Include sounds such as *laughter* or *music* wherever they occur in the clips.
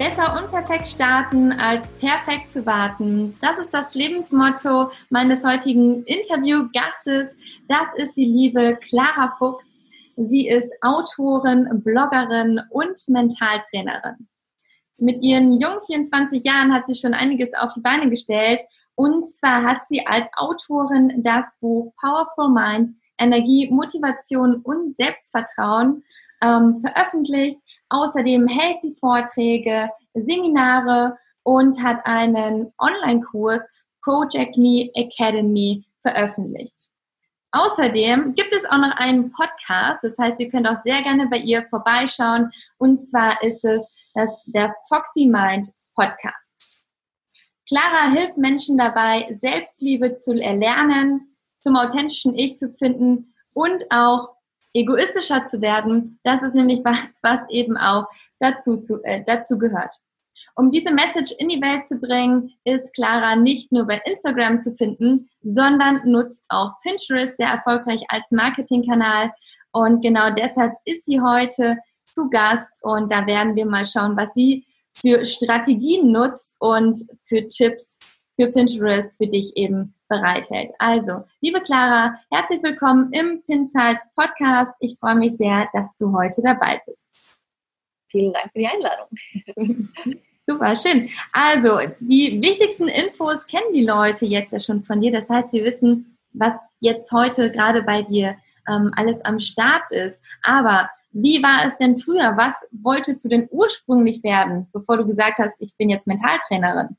Besser unperfekt starten als perfekt zu warten. Das ist das Lebensmotto meines heutigen Interviewgastes. Das ist die liebe Clara Fuchs. Sie ist Autorin, Bloggerin und Mentaltrainerin. Mit ihren jungen 24 Jahren hat sie schon einiges auf die Beine gestellt. Und zwar hat sie als Autorin das Buch Powerful Mind, Energie, Motivation und Selbstvertrauen ähm, veröffentlicht. Außerdem hält sie Vorträge, Seminare und hat einen Online-Kurs Project Me Academy veröffentlicht. Außerdem gibt es auch noch einen Podcast, das heißt, ihr könnt auch sehr gerne bei ihr vorbeischauen. Und zwar ist es das, der Foxy Mind Podcast. Clara hilft Menschen dabei, Selbstliebe zu erlernen, zum authentischen Ich zu finden und auch egoistischer zu werden. Das ist nämlich *laughs* was, was eben auch dazu, zu, äh, dazu gehört. Um diese Message in die Welt zu bringen, ist Clara nicht nur bei Instagram zu finden, sondern nutzt auch Pinterest sehr erfolgreich als Marketingkanal. Und genau deshalb ist sie heute zu Gast und da werden wir mal schauen, was sie für Strategien nutzt und für Tipps für Pinterest für dich eben bereithält. Also, liebe Clara, herzlich willkommen im Pinsights Podcast. Ich freue mich sehr, dass du heute dabei bist. Vielen Dank für die Einladung. *laughs* Super, schön. Also, die wichtigsten Infos kennen die Leute jetzt ja schon von dir. Das heißt, sie wissen, was jetzt heute gerade bei dir ähm, alles am Start ist. Aber wie war es denn früher? Was wolltest du denn ursprünglich werden, bevor du gesagt hast, ich bin jetzt Mentaltrainerin?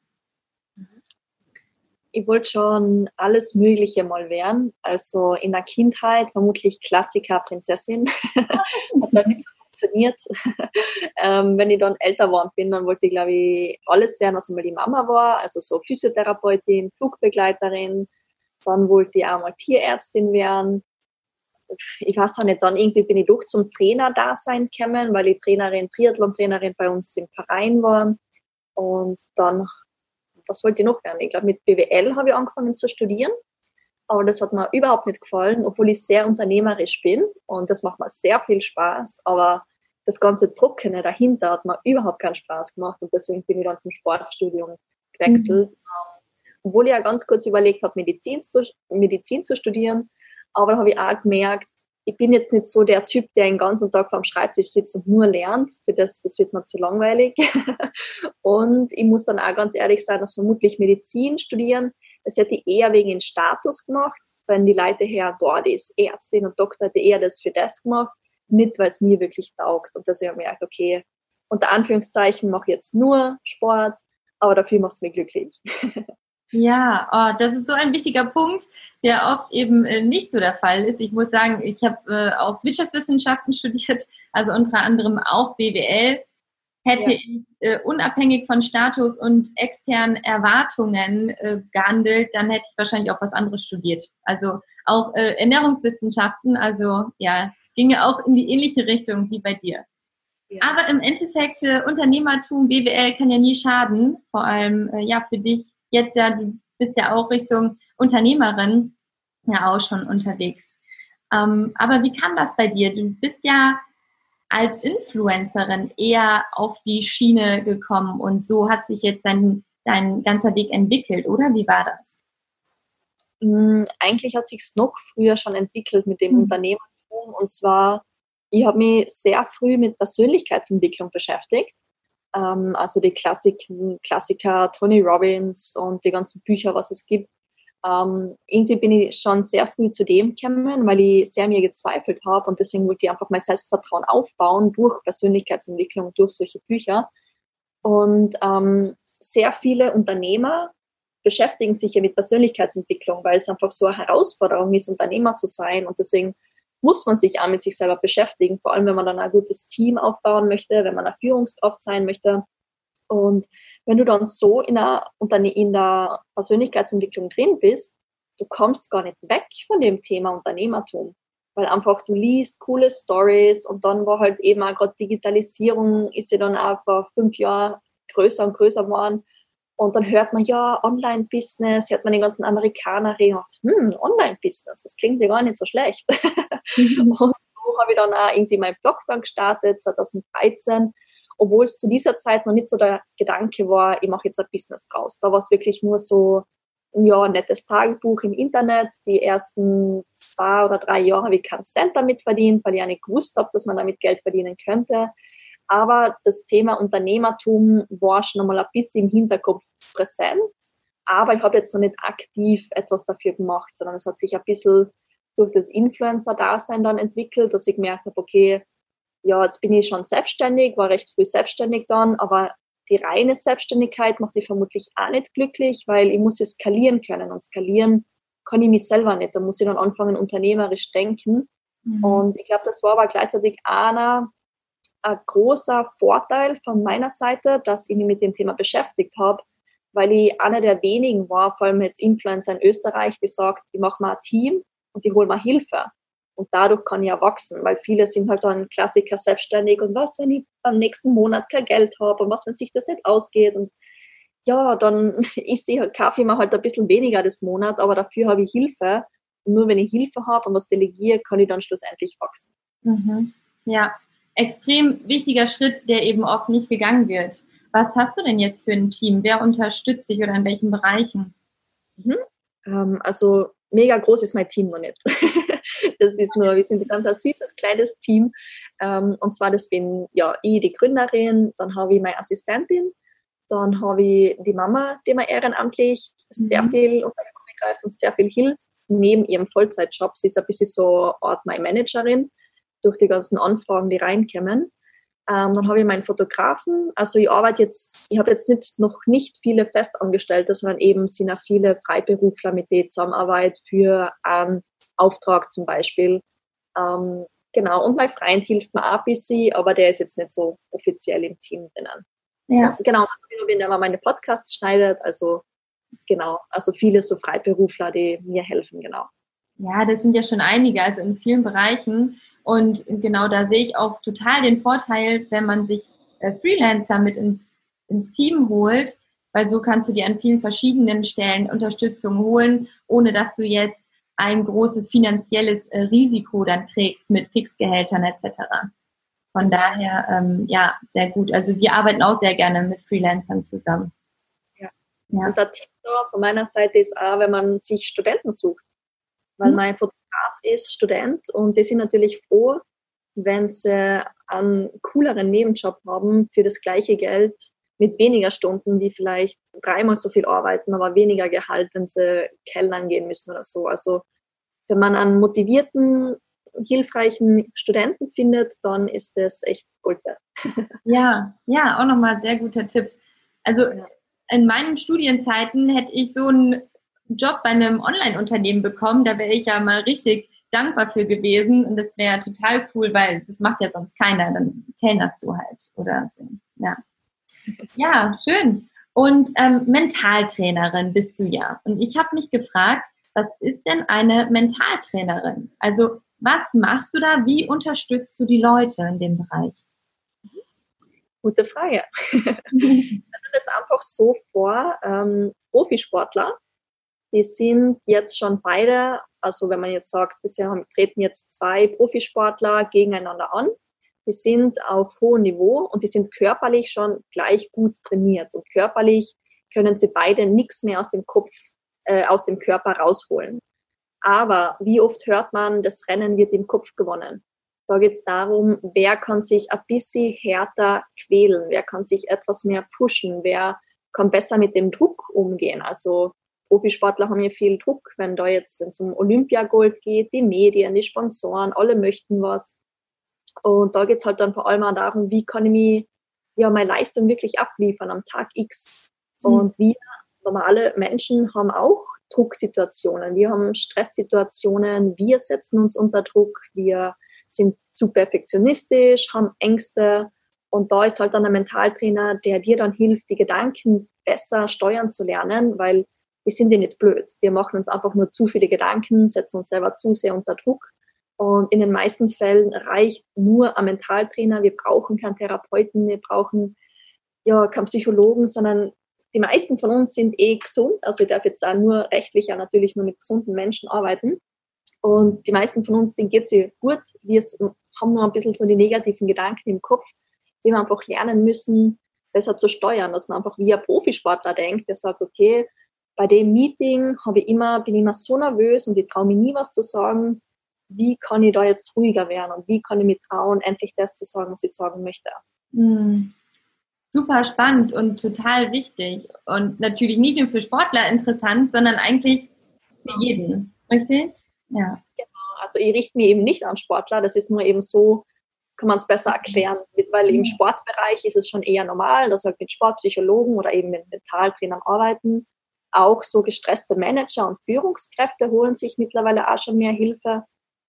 Ich wollte schon alles Mögliche mal werden. Also in der Kindheit vermutlich Klassiker Prinzessin. *laughs* Hat nicht so funktioniert. *laughs* ähm, wenn ich dann älter geworden bin, dann wollte ich, glaube ich, alles werden, was einmal die Mama war. Also so Physiotherapeutin, Flugbegleiterin. Dann wollte ich auch mal Tierärztin werden. Ich weiß auch nicht, dann irgendwie bin ich doch zum Trainer da sein gekommen, weil ich Trainerin, Triathlon-Trainerin bei uns im Verein war. Und dann was wollte ich noch werden? Ich glaube, mit BWL habe ich angefangen zu studieren, aber das hat mir überhaupt nicht gefallen, obwohl ich sehr unternehmerisch bin und das macht mir sehr viel Spaß, aber das ganze Trockene dahinter hat mir überhaupt keinen Spaß gemacht und deswegen bin ich dann zum Sportstudium gewechselt. Mhm. Obwohl ich ja ganz kurz überlegt habe, Medizin zu, Medizin zu studieren, aber da habe ich auch gemerkt, ich bin jetzt nicht so der Typ, der den ganzen Tag vorm Schreibtisch sitzt und nur lernt. Für das, das wird mir zu langweilig. *laughs* und ich muss dann auch ganz ehrlich sein, dass vermutlich Medizin studieren, das hätte ich eher wegen den Status gemacht, wenn die Leute her, boah, die ist Ärztin und Doktor, hätte eher das für das gemacht, nicht weil es mir wirklich taugt. Und habe ich gedacht, okay, unter Anführungszeichen mache ich jetzt nur Sport, aber dafür macht es mich glücklich. *laughs* Ja, oh, das ist so ein wichtiger Punkt, der oft eben äh, nicht so der Fall ist. Ich muss sagen, ich habe äh, auch Wirtschaftswissenschaften *laughs* studiert, also unter anderem auch BWL. Hätte ja. ich äh, unabhängig von Status und externen Erwartungen äh, gehandelt, dann hätte ich wahrscheinlich auch was anderes studiert. Also auch äh, Ernährungswissenschaften, also ja, ginge auch in die ähnliche Richtung wie bei dir. Ja. Aber im Endeffekt, äh, Unternehmertum, BWL kann ja nie schaden, vor allem ja für dich jetzt ja, du bist ja auch Richtung Unternehmerin ja auch schon unterwegs. Ähm, aber wie kam das bei dir? Du bist ja als Influencerin eher auf die Schiene gekommen und so hat sich jetzt dein, dein ganzer Weg entwickelt, oder? Wie war das? Mm, eigentlich hat sich noch früher schon entwickelt mit dem mhm. Unternehmertum und zwar, ich habe mich sehr früh mit Persönlichkeitsentwicklung beschäftigt ähm, also die Klassiken, Klassiker, Tony Robbins und die ganzen Bücher, was es gibt. Ähm, irgendwie bin ich schon sehr früh zu dem gekommen, weil ich sehr mir gezweifelt habe und deswegen wollte ich einfach mein Selbstvertrauen aufbauen durch Persönlichkeitsentwicklung, durch solche Bücher. Und ähm, sehr viele Unternehmer beschäftigen sich ja mit Persönlichkeitsentwicklung, weil es einfach so eine Herausforderung ist, Unternehmer zu sein und deswegen muss man sich auch mit sich selber beschäftigen, vor allem wenn man dann ein gutes Team aufbauen möchte, wenn man eine Führungskraft sein möchte. Und wenn du dann so in der, in der Persönlichkeitsentwicklung drin bist, du kommst gar nicht weg von dem Thema Unternehmertum. Weil einfach du liest coole Stories und dann war halt eben auch gerade Digitalisierung ist ja dann auch vor fünf Jahren größer und größer geworden. Und dann hört man, ja, Online-Business, hört man den ganzen Amerikaner reden und hm, Online-Business, das klingt ja gar nicht so schlecht. *laughs* Mhm. und so habe ich dann auch irgendwie meinen Blog dann gestartet, 2013, obwohl es zu dieser Zeit noch nicht so der Gedanke war, ich mache jetzt ein Business draus. Da war es wirklich nur so, ja, ein nettes Tagebuch im Internet. Die ersten zwei oder drei Jahre habe ich keinen Cent damit verdient, weil ich ja nicht gewusst habe, dass man damit Geld verdienen könnte. Aber das Thema Unternehmertum war schon einmal ein bisschen im Hinterkopf präsent. Aber ich habe jetzt noch nicht aktiv etwas dafür gemacht, sondern es hat sich ein bisschen durch das Influencer-Dasein dann entwickelt, dass ich gemerkt habe, okay, ja, jetzt bin ich schon selbstständig, war recht früh selbstständig dann, aber die reine Selbstständigkeit macht dich vermutlich auch nicht glücklich, weil ich muss ja skalieren können und skalieren kann ich mich selber nicht. Da muss ich dann anfangen, unternehmerisch denken. Mhm. Und ich glaube, das war aber gleichzeitig einer, ein großer Vorteil von meiner Seite, dass ich mich mit dem Thema beschäftigt habe, weil ich einer der wenigen war, vor allem jetzt Influencer in Österreich, die sagt, ich mache mal ein Team und ich hole mal Hilfe. Und dadurch kann ich ja wachsen, weil viele sind halt dann Klassiker selbstständig und was, wenn ich am nächsten Monat kein Geld habe und was, wenn sich das nicht ausgeht und ja, dann *laughs* ist ich halt, ich mir halt ein bisschen weniger das Monat, aber dafür habe ich Hilfe. Und nur wenn ich Hilfe habe und was delegiere, kann ich dann schlussendlich wachsen. Mhm. Ja, extrem wichtiger Schritt, der eben oft nicht gegangen wird. Was hast du denn jetzt für ein Team? Wer unterstützt dich oder in welchen Bereichen? Mhm. Ähm, also mega groß ist mein Team noch nicht. *laughs* das ist nur, wir sind ein ganz ein süßes, kleines Team. Ähm, und zwar, das bin ja ich, die Gründerin, dann habe ich meine Assistentin, dann habe ich die Mama, die mir ehrenamtlich mhm. sehr viel unter die greift und sehr viel hilft, neben ihrem Vollzeitjob. Sie ist ein bisschen so Art meine Managerin durch die ganzen Anfragen, die reinkommen. Ähm, dann habe ich meinen Fotografen. Also ich arbeite jetzt, ich habe jetzt nicht, noch nicht viele Festangestellte, sondern eben sind auch viele Freiberufler, mit denen ich zusammenarbeite für einen Auftrag zum Beispiel. Ähm, genau, und mein Freund hilft mir auch ein bisschen, aber der ist jetzt nicht so offiziell im Team drinnen. Ja. Genau, wenn der mal meine Podcasts schneidet, also genau, also viele so Freiberufler, die mir helfen, genau. Ja, das sind ja schon einige, also in vielen Bereichen. Und genau da sehe ich auch total den Vorteil, wenn man sich äh, Freelancer mit ins, ins Team holt, weil so kannst du dir an vielen verschiedenen Stellen Unterstützung holen, ohne dass du jetzt ein großes finanzielles äh, Risiko dann trägst mit Fixgehältern etc. Von daher, ähm, ja, sehr gut. Also wir arbeiten auch sehr gerne mit Freelancern zusammen. Ja. ja. Und der Tipp von meiner Seite ist auch, wenn man sich Studenten sucht. Weil mhm. mein Fotograf ist Student und die sind natürlich froh, wenn sie einen cooleren Nebenjob haben für das gleiche Geld mit weniger Stunden, die vielleicht dreimal so viel arbeiten, aber weniger Gehalt, wenn sie Kellnern gehen müssen oder so. Also wenn man einen motivierten, hilfreichen Studenten findet, dann ist das echt Gold wert. *laughs* Ja, ja, auch nochmal ein sehr guter Tipp. Also in meinen Studienzeiten hätte ich so einen Job bei einem Online-Unternehmen bekommen, da wäre ich ja mal richtig dankbar für gewesen und das wäre total cool, weil das macht ja sonst keiner, dann kellnerst du halt oder so. Ja, ja schön. Und ähm, Mentaltrainerin bist du ja. Und ich habe mich gefragt, was ist denn eine Mentaltrainerin? Also was machst du da? Wie unterstützt du die Leute in dem Bereich? Gute Frage. *laughs* ich stelle das einfach so vor, ähm, Profisportler, die sind jetzt schon beide, also wenn man jetzt sagt, bisher treten jetzt zwei Profisportler gegeneinander an, die sind auf hohem Niveau und die sind körperlich schon gleich gut trainiert und körperlich können sie beide nichts mehr aus dem Kopf äh, aus dem Körper rausholen. Aber wie oft hört man, das Rennen wird im Kopf gewonnen? Da geht es darum, wer kann sich ein bisschen härter quälen, wer kann sich etwas mehr pushen, wer kann besser mit dem Druck umgehen. Also Profisportler haben ja viel Druck, wenn da jetzt wenn es um Olympiagold geht, die Medien, die Sponsoren, alle möchten was. Und da geht es halt dann vor allem auch darum, wie kann ich mich, ja, meine Leistung wirklich abliefern am Tag X. Mhm. Und wir normale Menschen haben auch Drucksituationen, wir haben Stresssituationen, wir setzen uns unter Druck, wir sind zu perfektionistisch, haben Ängste und da ist halt dann ein Mentaltrainer, der dir dann hilft, die Gedanken besser steuern zu lernen, weil wir sind ja nicht blöd. Wir machen uns einfach nur zu viele Gedanken, setzen uns selber zu sehr unter Druck. Und in den meisten Fällen reicht nur ein Mentaltrainer. Wir brauchen keinen Therapeuten, wir brauchen ja keinen Psychologen, sondern die meisten von uns sind eh gesund. Also ich darf jetzt auch nur rechtlich ja natürlich nur mit gesunden Menschen arbeiten. Und die meisten von uns, denen geht es gut. Wir haben nur ein bisschen so die negativen Gedanken im Kopf, die wir einfach lernen müssen, besser zu steuern, dass man einfach wie ein Profisportler denkt, der sagt, okay, bei dem Meeting habe ich immer, bin ich immer so nervös und ich traue mir nie was zu sagen. Wie kann ich da jetzt ruhiger werden und wie kann ich mir trauen, endlich das zu sagen, was ich sagen möchte? Mhm. Super spannend und total wichtig. Und natürlich nicht nur für Sportler interessant, sondern eigentlich für jeden. Richtig? Ja. Genau. Also ich richte mich eben nicht an Sportler. Das ist nur eben so, kann man es besser erklären. Weil im Sportbereich ist es schon eher normal, dass wir mit Sportpsychologen oder eben mit Mentaltrainern arbeiten. Auch so gestresste Manager und Führungskräfte holen sich mittlerweile auch schon mehr Hilfe.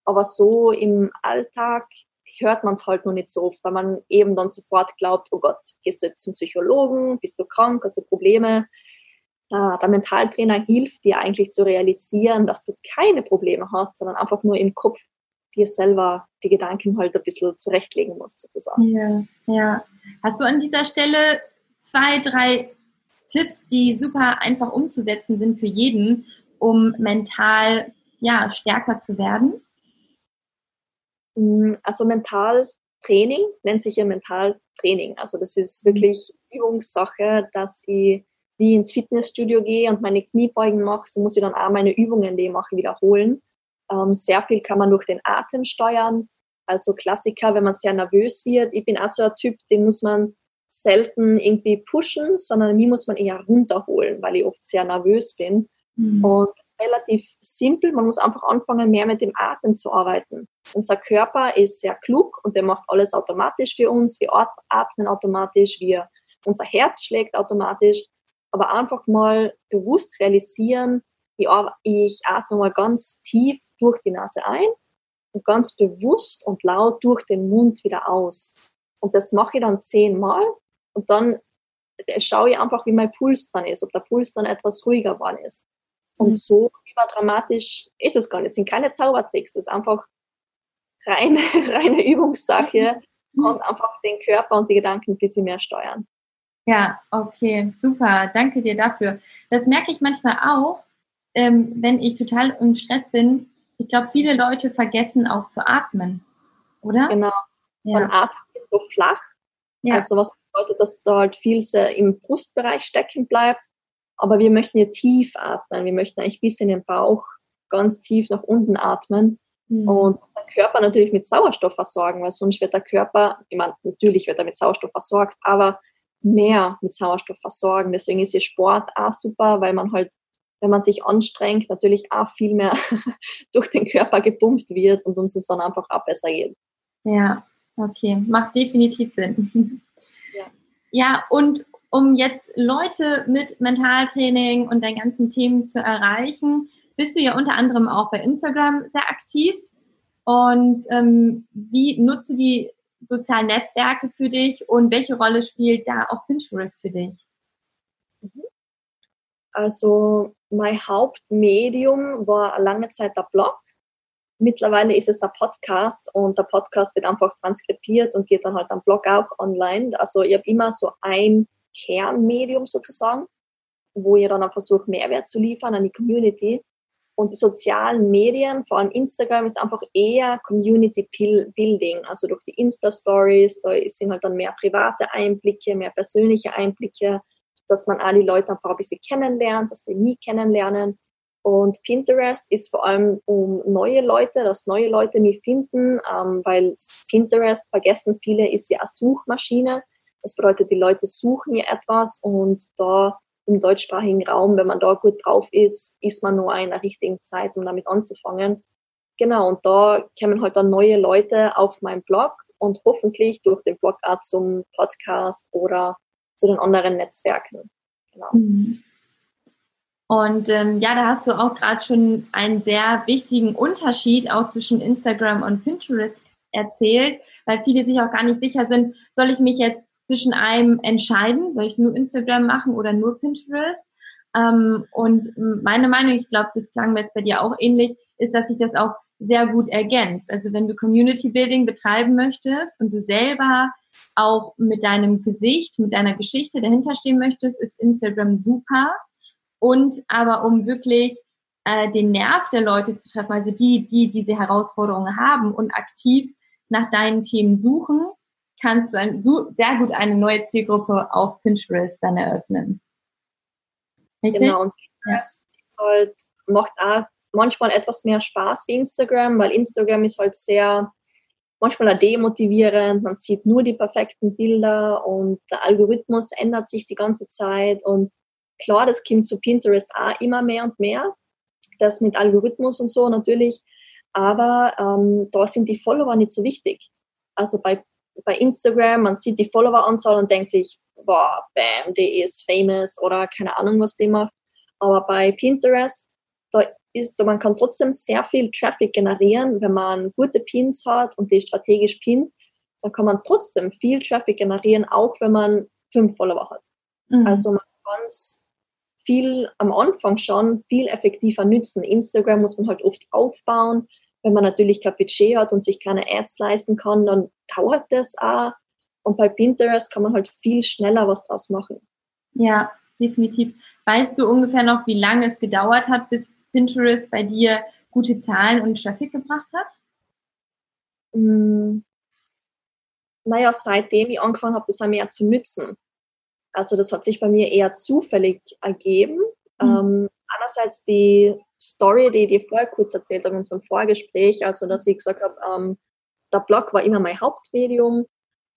Aber so im Alltag hört man es halt noch nicht so oft, weil man eben dann sofort glaubt, oh Gott, gehst du jetzt zum Psychologen, bist du krank, hast du Probleme? Der Mentaltrainer hilft dir eigentlich zu realisieren, dass du keine Probleme hast, sondern einfach nur im Kopf dir selber die Gedanken halt ein bisschen zurechtlegen musst, sozusagen. Ja, ja. Hast du an dieser Stelle zwei, drei Tipps, die super einfach umzusetzen sind für jeden, um mental ja, stärker zu werden? Mm, also Mentaltraining nennt sich ja Mentaltraining. Also das ist wirklich Übungssache, dass ich wie ins Fitnessstudio gehe und meine Kniebeugen mache, so muss ich dann auch meine Übungen, die ich mache, wiederholen. Ähm, sehr viel kann man durch den Atem steuern. Also Klassiker, wenn man sehr nervös wird. Ich bin auch so ein Typ, den muss man selten irgendwie pushen, sondern mich muss man eher runterholen, weil ich oft sehr nervös bin. Mhm. Und relativ simpel, man muss einfach anfangen, mehr mit dem Atem zu arbeiten. Unser Körper ist sehr klug und der macht alles automatisch für uns. Wir atmen automatisch, wir, unser Herz schlägt automatisch. Aber einfach mal bewusst realisieren, ich, ich atme mal ganz tief durch die Nase ein und ganz bewusst und laut durch den Mund wieder aus. Und das mache ich dann zehnmal und dann schaue ich einfach, wie mein Puls dann ist, ob der Puls dann etwas ruhiger geworden ist. Und mhm. so überdramatisch ist es gar nicht. Es sind keine Zaubertricks, das ist einfach reine, *laughs* reine Übungssache mhm. und einfach den Körper und die Gedanken ein bisschen mehr steuern. Ja, okay, super. Danke dir dafür. Das merke ich manchmal auch, ähm, wenn ich total im Stress bin. Ich glaube, viele Leute vergessen auch zu atmen, oder? Genau. Ja. Man atmet so flach. Ja. Also was bedeutet, dass da halt viel im Brustbereich stecken bleibt. Aber wir möchten hier tief atmen. Wir möchten eigentlich bis in den Bauch ganz tief nach unten atmen. Mhm. Und den Körper natürlich mit Sauerstoff versorgen, weil sonst wird der Körper, ich meine, natürlich wird er mit Sauerstoff versorgt, aber mehr mit Sauerstoff versorgen. Deswegen ist hier Sport auch super, weil man halt, wenn man sich anstrengt, natürlich auch viel mehr *laughs* durch den Körper gepumpt wird und uns es dann einfach auch besser geht. Ja, okay, macht definitiv Sinn. Ja, ja und um jetzt Leute mit Mentaltraining und deinen ganzen Themen zu erreichen, bist du ja unter anderem auch bei Instagram sehr aktiv. Und ähm, wie nutzt du die sozialen Netzwerke für dich und welche Rolle spielt da auch Pinterest für dich? Mhm. Also mein Hauptmedium war lange Zeit der Blog. Mittlerweile ist es der Podcast und der Podcast wird einfach transkribiert und geht dann halt am Blog auch online. Also ich habe immer so ein Kernmedium sozusagen, wo ihr dann auch versucht, Mehrwert zu liefern an die Community. Und die sozialen Medien, vor allem Instagram, ist einfach eher Community Building. Also durch die Insta-Stories, da sind halt dann mehr private Einblicke, mehr persönliche Einblicke, dass man alle Leute einfach ein bisschen kennenlernt, dass die nie kennenlernen. Und Pinterest ist vor allem um neue Leute, dass neue Leute mich finden, ähm, weil Pinterest, vergessen viele, ist ja eine Suchmaschine. Das bedeutet, die Leute suchen ja etwas und da im deutschsprachigen Raum, wenn man da gut drauf ist, ist man nur in der richtigen Zeit, um damit anzufangen. Genau, und da kommen halt dann neue Leute auf meinen Blog und hoffentlich durch den Blog auch zum Podcast oder zu den anderen Netzwerken. Genau. Mhm. Und ähm, ja, da hast du auch gerade schon einen sehr wichtigen Unterschied auch zwischen Instagram und Pinterest erzählt, weil viele sich auch gar nicht sicher sind, soll ich mich jetzt zwischen einem entscheiden, soll ich nur Instagram machen oder nur Pinterest? Ähm, und meine Meinung, ich glaube, das klang mir jetzt bei dir auch ähnlich, ist, dass sich das auch sehr gut ergänzt. Also wenn du Community Building betreiben möchtest und du selber auch mit deinem Gesicht, mit deiner Geschichte dahinter stehen möchtest, ist Instagram super. Und aber um wirklich äh, den Nerv der Leute zu treffen, also die, die diese Herausforderungen haben und aktiv nach deinen Themen suchen, kannst du ein, sehr gut eine neue Zielgruppe auf Pinterest dann eröffnen. Richtig? Genau, und Pinterest ja. halt, macht auch manchmal etwas mehr Spaß wie Instagram, weil Instagram ist halt sehr, manchmal auch demotivierend, man sieht nur die perfekten Bilder und der Algorithmus ändert sich die ganze Zeit und klar, das kommt zu Pinterest auch immer mehr und mehr, das mit Algorithmus und so natürlich, aber ähm, da sind die Follower nicht so wichtig. Also bei, bei Instagram, man sieht die Followeranzahl und denkt sich, boah, bam, die ist famous oder keine Ahnung, was die macht. Aber bei Pinterest, da ist, man kann trotzdem sehr viel Traffic generieren, wenn man gute Pins hat und die strategisch pinnt, dann kann man trotzdem viel Traffic generieren, auch wenn man fünf Follower hat. Mhm. Also man kann es viel am Anfang schon viel effektiver nützen. Instagram muss man halt oft aufbauen. Wenn man natürlich kein Budget hat und sich keine Ads leisten kann, dann dauert das auch. Und bei Pinterest kann man halt viel schneller was draus machen. Ja, definitiv. Weißt du ungefähr noch, wie lange es gedauert hat, bis Pinterest bei dir gute Zahlen und Traffic gebracht hat? Mm, naja, seitdem ich angefangen habe, das auch mehr zu nützen. Also das hat sich bei mir eher zufällig ergeben. Mhm. Ähm, einerseits die Story, die ich dir vorher kurz erzählt habe in unserem Vorgespräch, also dass ich gesagt habe, ähm, der Blog war immer mein Hauptmedium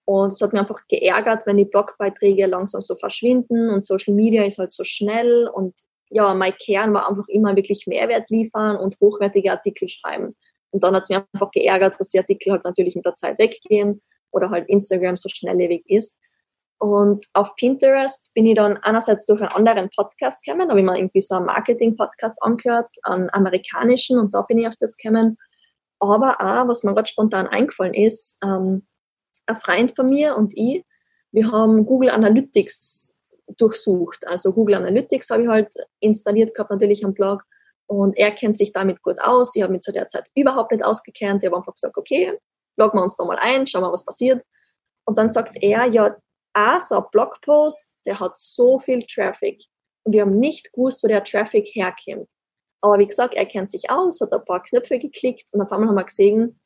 und es hat mir einfach geärgert, wenn die Blogbeiträge langsam so verschwinden und Social Media ist halt so schnell und ja, mein Kern war einfach immer wirklich Mehrwert liefern und hochwertige Artikel schreiben. Und dann hat es mir einfach geärgert, dass die Artikel halt natürlich mit der Zeit weggehen oder halt Instagram so schnelllebig ist. Und auf Pinterest bin ich dann einerseits durch einen anderen Podcast gekommen, habe ich mir irgendwie so einen Marketing-Podcast angehört, einen amerikanischen, und da bin ich auf das gekommen. Aber auch, was mir gerade spontan eingefallen ist, ähm, ein Freund von mir und ich, wir haben Google Analytics durchsucht. Also Google Analytics habe ich halt installiert gehabt, natürlich am Blog. Und er kennt sich damit gut aus. Ich habe mich zu der Zeit überhaupt nicht ausgekannt. Ich habe einfach gesagt, okay, loggen wir uns da mal ein, schauen wir, was passiert. Und dann sagt er, ja, ah, so ein Blogpost, der hat so viel Traffic. Und wir haben nicht gewusst, wo der Traffic herkommt. Aber wie gesagt, er kennt sich aus, hat ein paar Knöpfe geklickt und auf einmal haben wir gesehen,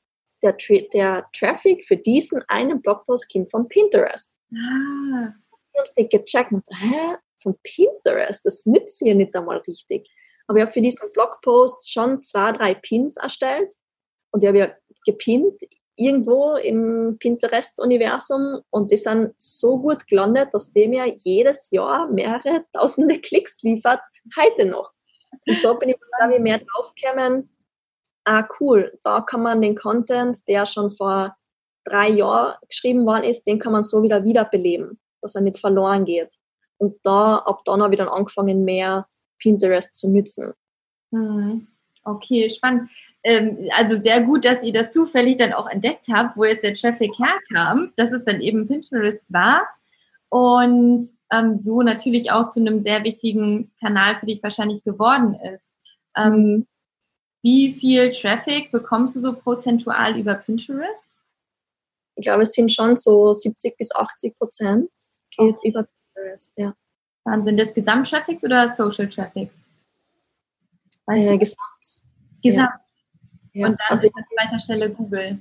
der, der Traffic für diesen einen Blogpost kommt von Pinterest. Ah haben es nicht gecheckt und dachte, hä, von Pinterest, das nützt ja nicht einmal richtig. Aber ich habe für diesen Blogpost schon zwei, drei Pins erstellt und die habe ich gepinnt irgendwo im Pinterest-Universum und die sind so gut gelandet, dass die mir jedes Jahr mehrere *laughs* tausende Klicks liefert, heute noch. Und so bin ich da mehr draufgekommen, ah cool, da kann man den Content, der schon vor drei Jahren geschrieben worden ist, den kann man so wieder wiederbeleben dass er nicht verloren geht. Und da, ab dann habe ich dann angefangen, mehr Pinterest zu nutzen. Hm. Okay, spannend. Ähm, also sehr gut, dass ihr das zufällig dann auch entdeckt habt, wo jetzt der Traffic herkam, dass es dann eben Pinterest war und ähm, so natürlich auch zu einem sehr wichtigen Kanal für dich wahrscheinlich geworden ist. Ähm, mhm. Wie viel Traffic bekommst du so prozentual über Pinterest? Ich glaube, es sind schon so 70 bis 80 Prozent geht oh. über Pinterest, ja. Wahnsinn. Des Gesamttraffics oder Social Traffics? Weißt äh, gesamt. Gesamt. Ja. Und dann also, an zweiter Stelle Google.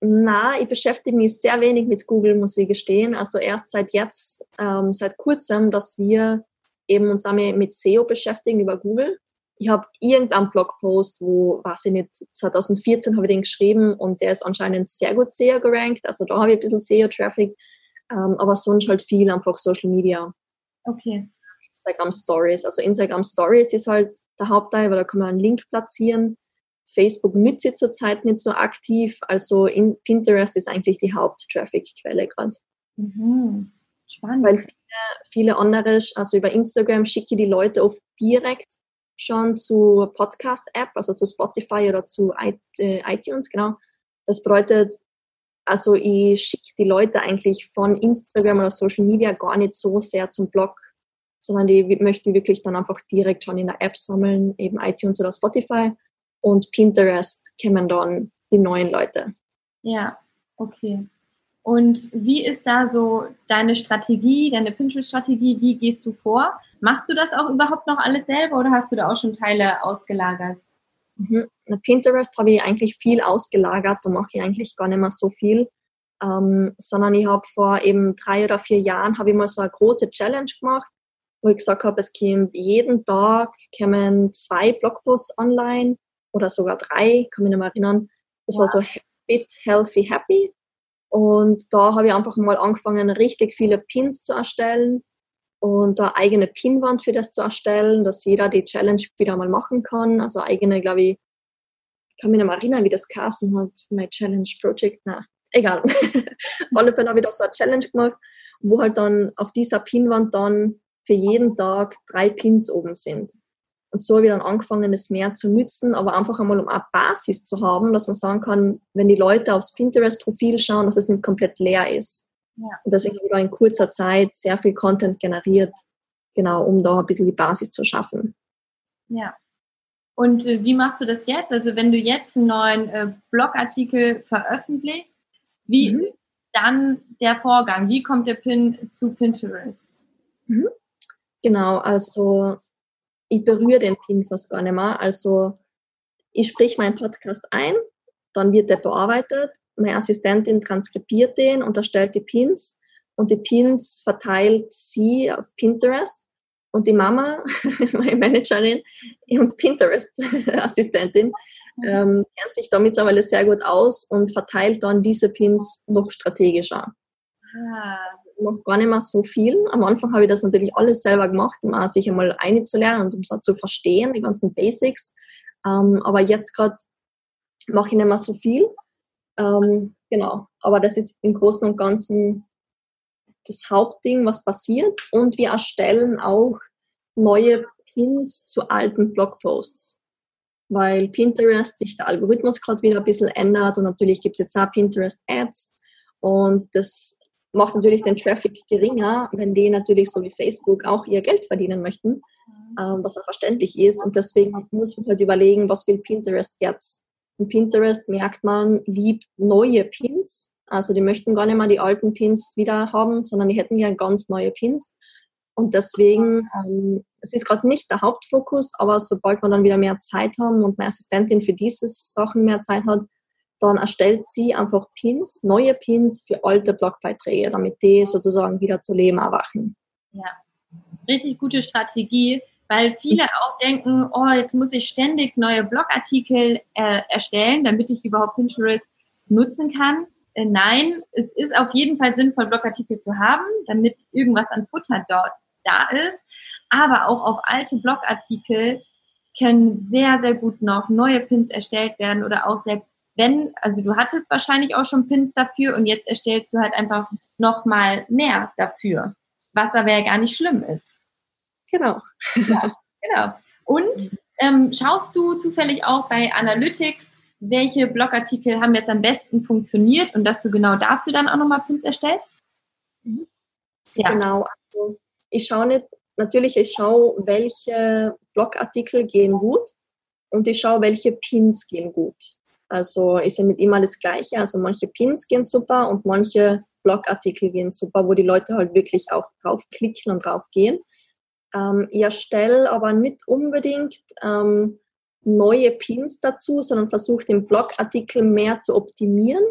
Na, ich beschäftige mich sehr wenig mit Google, muss ich gestehen. Also erst seit jetzt, ähm, seit kurzem, dass wir eben uns damit mit SEO beschäftigen über Google ich habe irgendeinen Blogpost, wo, weiß ich nicht, 2014 habe ich den geschrieben und der ist anscheinend sehr gut SEO gerankt. Also da habe ich ein bisschen SEO-Traffic, ähm, aber sonst halt viel einfach Social Media. Okay. Instagram Stories. Also Instagram Stories ist halt der Hauptteil, weil da kann man einen Link platzieren. Facebook nütze ich zurzeit nicht so aktiv. Also in Pinterest ist eigentlich die Haupt-Traffic-Quelle gerade. Mhm. Spannend. Weil viele, viele andere, also über Instagram schicke ich die Leute oft direkt schon zur Podcast-App, also zu Spotify oder zu äh, iTunes, genau. Das bedeutet, also ich schicke die Leute eigentlich von Instagram oder Social Media gar nicht so sehr zum Blog. sondern die möchte ich wirklich dann einfach direkt schon in der App sammeln, eben iTunes oder Spotify. Und Pinterest kämen dann die neuen Leute. Ja, okay. Und wie ist da so deine Strategie, deine Pinterest-Strategie? Wie gehst du vor? Machst du das auch überhaupt noch alles selber oder hast du da auch schon Teile ausgelagert? Mhm. Pinterest habe ich eigentlich viel ausgelagert, da mache ich eigentlich gar nicht mehr so viel, ähm, sondern ich habe vor eben drei oder vier Jahren habe ich mal so eine große Challenge gemacht, wo ich gesagt habe, es kommt jeden Tag kommen zwei Blogposts online oder sogar drei, kann mich nicht mehr erinnern. Das ja. war so Fit, Healthy, Happy. Und da habe ich einfach mal angefangen, richtig viele Pins zu erstellen und eine eigene Pinwand für das zu erstellen, dass jeder die Challenge wieder mal machen kann. Also eigene, glaube ich, ich kann mich nicht mehr erinnern, wie das Carsten hat, My Challenge Project. Na, egal. *laughs* auf alle Fälle habe ich da so eine Challenge gemacht, wo halt dann auf dieser Pinwand dann für jeden Tag drei Pins oben sind. Und so habe ich dann angefangen, das mehr zu nützen, aber einfach einmal um eine Basis zu haben, dass man sagen kann, wenn die Leute aufs Pinterest-Profil schauen, dass es nicht komplett leer ist. Ja. Und deswegen habe ich da in kurzer Zeit sehr viel Content generiert, genau, um da ein bisschen die Basis zu schaffen. Ja. Und äh, wie machst du das jetzt? Also wenn du jetzt einen neuen äh, Blogartikel veröffentlichst, wie mhm. dann der Vorgang? Wie kommt der Pin zu Pinterest? Mhm. Genau, also ich berühre den Pin fast gar nicht mehr. Also ich sprich meinen Podcast ein, dann wird der bearbeitet, meine Assistentin transkribiert den und erstellt die Pins und die Pins verteilt sie auf Pinterest und die Mama, *laughs* meine Managerin und Pinterest-Assistentin, *laughs* ähm, kennt sich da mittlerweile sehr gut aus und verteilt dann diese Pins noch strategischer. Ah. Noch gar nicht mehr so viel. Am Anfang habe ich das natürlich alles selber gemacht, um auch sich einmal einzulernen und um es auch zu verstehen, die ganzen Basics. Ähm, aber jetzt gerade mache ich nicht mehr so viel. Ähm, genau. Aber das ist im Großen und Ganzen das Hauptding, was passiert. Und wir erstellen auch neue Pins zu alten Blogposts. Weil Pinterest sich der Algorithmus gerade wieder ein bisschen ändert und natürlich gibt es jetzt auch Pinterest Ads. Und das macht natürlich den Traffic geringer, wenn die natürlich so wie Facebook auch ihr Geld verdienen möchten, ähm, was auch verständlich ist. Und deswegen muss man halt überlegen, was will Pinterest jetzt? Und Pinterest merkt man, liebt neue Pins. Also die möchten gar nicht mehr die alten Pins wieder haben, sondern die hätten ja ganz neue Pins. Und deswegen, ähm, es ist gerade nicht der Hauptfokus, aber sobald wir dann wieder mehr Zeit haben und meine Assistentin für diese Sachen mehr Zeit hat, dann erstellt sie einfach Pins, neue Pins für alte Blogbeiträge, damit die sozusagen wieder zu Leben erwachen. Ja, richtig gute Strategie weil viele auch denken, oh, jetzt muss ich ständig neue Blogartikel äh, erstellen, damit ich überhaupt Pinterest nutzen kann. Äh, nein, es ist auf jeden Fall sinnvoll, Blogartikel zu haben, damit irgendwas an Futter dort da ist. Aber auch auf alte Blogartikel können sehr, sehr gut noch neue Pins erstellt werden oder auch selbst wenn, also du hattest wahrscheinlich auch schon Pins dafür und jetzt erstellst du halt einfach nochmal mehr dafür, was aber ja gar nicht schlimm ist. Genau. Ja, genau. Und ähm, schaust du zufällig auch bei Analytics, welche Blogartikel haben jetzt am besten funktioniert und dass du genau dafür dann auch nochmal Pins erstellst? Mhm. Ja. Genau. Also ich schaue nicht, natürlich, ich schaue, welche Blogartikel gehen gut und ich schaue, welche Pins gehen gut. Also ist ja nicht immer das Gleiche. Also manche Pins gehen super und manche Blogartikel gehen super, wo die Leute halt wirklich auch draufklicken und draufgehen. Ähm, ich erstelle aber nicht unbedingt ähm, neue Pins dazu, sondern versuche den Blogartikel mehr zu optimieren,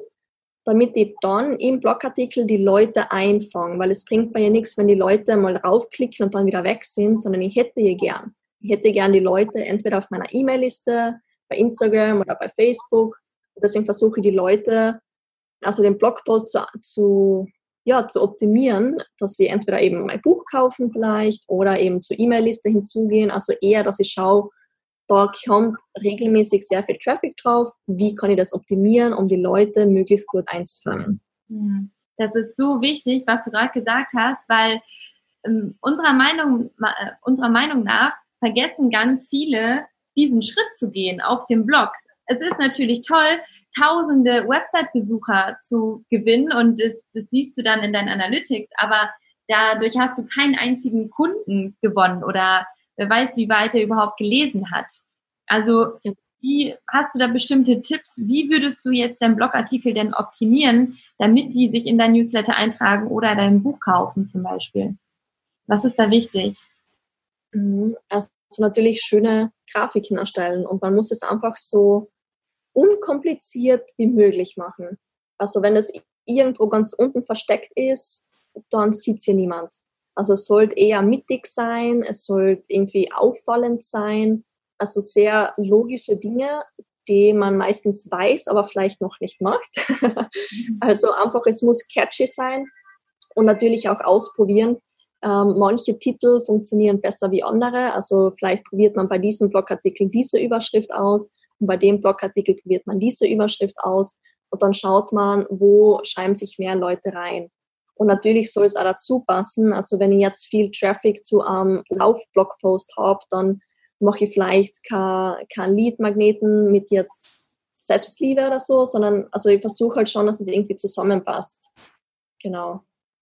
damit ich dann im Blogartikel die Leute einfange, weil es bringt mir ja nichts, wenn die Leute mal raufklicken und dann wieder weg sind, sondern ich hätte je gern. Ich hätte gern die Leute entweder auf meiner E-Mail-Liste, bei Instagram oder bei Facebook. Und deswegen versuche ich die Leute, also den Blogpost zu, zu ja, zu optimieren, dass sie entweder eben mein Buch kaufen vielleicht oder eben zur E-Mail-Liste hinzugehen. Also eher, dass ich schaue, da kommt regelmäßig sehr viel Traffic drauf. Wie kann ich das optimieren, um die Leute möglichst gut einzufangen? Das ist so wichtig, was du gerade gesagt hast, weil ähm, unserer, Meinung, äh, unserer Meinung nach vergessen ganz viele, diesen Schritt zu gehen auf dem Blog. Es ist natürlich toll, tausende Website-Besucher zu gewinnen und das, das siehst du dann in deinen Analytics. Aber dadurch hast du keinen einzigen Kunden gewonnen oder wer weiß, wie weit er überhaupt gelesen hat. Also wie hast du da bestimmte Tipps? Wie würdest du jetzt deinen Blogartikel denn optimieren, damit die sich in dein Newsletter eintragen oder dein Buch kaufen zum Beispiel? Was ist da wichtig? Mhm, also natürlich schöne Grafiken erstellen und man muss es einfach so unkompliziert wie möglich machen. Also wenn es irgendwo ganz unten versteckt ist, dann sieht es hier niemand. Also es sollte eher mittig sein, es sollte irgendwie auffallend sein, also sehr logische Dinge, die man meistens weiß, aber vielleicht noch nicht macht. *laughs* also einfach, es muss catchy sein und natürlich auch ausprobieren. Ähm, manche Titel funktionieren besser wie andere. Also vielleicht probiert man bei diesem Blogartikel diese Überschrift aus und bei dem Blogartikel probiert man diese Überschrift aus und dann schaut man, wo schreiben sich mehr Leute rein. Und natürlich soll es auch dazu passen. Also wenn ich jetzt viel Traffic zu einem Lauf-Blogpost habe, dann mache ich vielleicht kein, kein Lead-Magneten mit jetzt Selbstliebe oder so, sondern also ich versuche halt schon, dass es irgendwie zusammenpasst. Genau.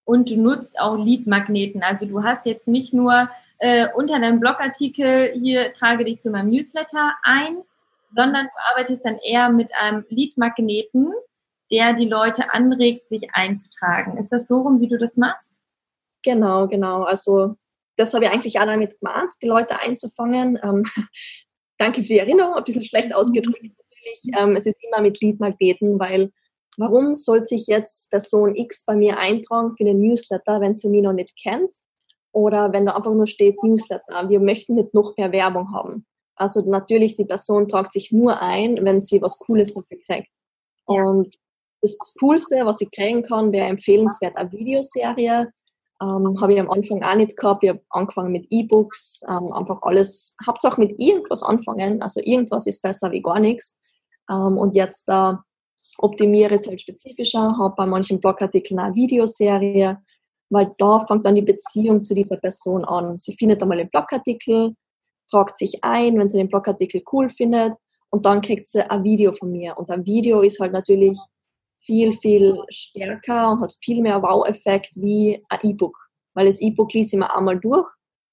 Und du nutzt auch Lead-Magneten. Also du hast jetzt nicht nur äh, unter deinem Blogartikel hier trage dich zu meinem Newsletter ein, sondern du arbeitest dann eher mit einem Lead-Magneten, der die Leute anregt, sich einzutragen. Ist das so rum, wie du das machst? Genau, genau. Also das habe ich eigentlich auch damit gemacht, die Leute einzufangen. Ähm, *laughs* danke für die Erinnerung, ein bisschen schlecht ausgedrückt natürlich. Ähm, es ist immer mit Leadmagneten, weil warum soll sich jetzt Person X bei mir eintragen für den Newsletter, wenn sie mich noch nicht kennt? Oder wenn da einfach nur steht Newsletter, wir möchten nicht noch mehr Werbung haben. Also natürlich, die Person tragt sich nur ein, wenn sie was Cooles dafür kriegt. Und das Coolste, was ich kriegen kann, wäre empfehlenswert eine Videoserie, ähm, habe ich am Anfang auch nicht gehabt. Ich habe angefangen mit E-Books, ähm, einfach alles, Hauptsache mit irgendwas anfangen. Also irgendwas ist besser wie gar nichts. Ähm, und jetzt da optimiere es halt spezifischer, habe bei manchen Blogartikeln eine Videoserie, weil da fängt dann die Beziehung zu dieser Person an. Sie findet einmal den Blogartikel, tragt sich ein, wenn sie den Blogartikel cool findet und dann kriegt sie ein Video von mir. Und ein Video ist halt natürlich viel, viel stärker und hat viel mehr Wow-Effekt wie ein E-Book. Weil das E-Book liest ich mir einmal durch,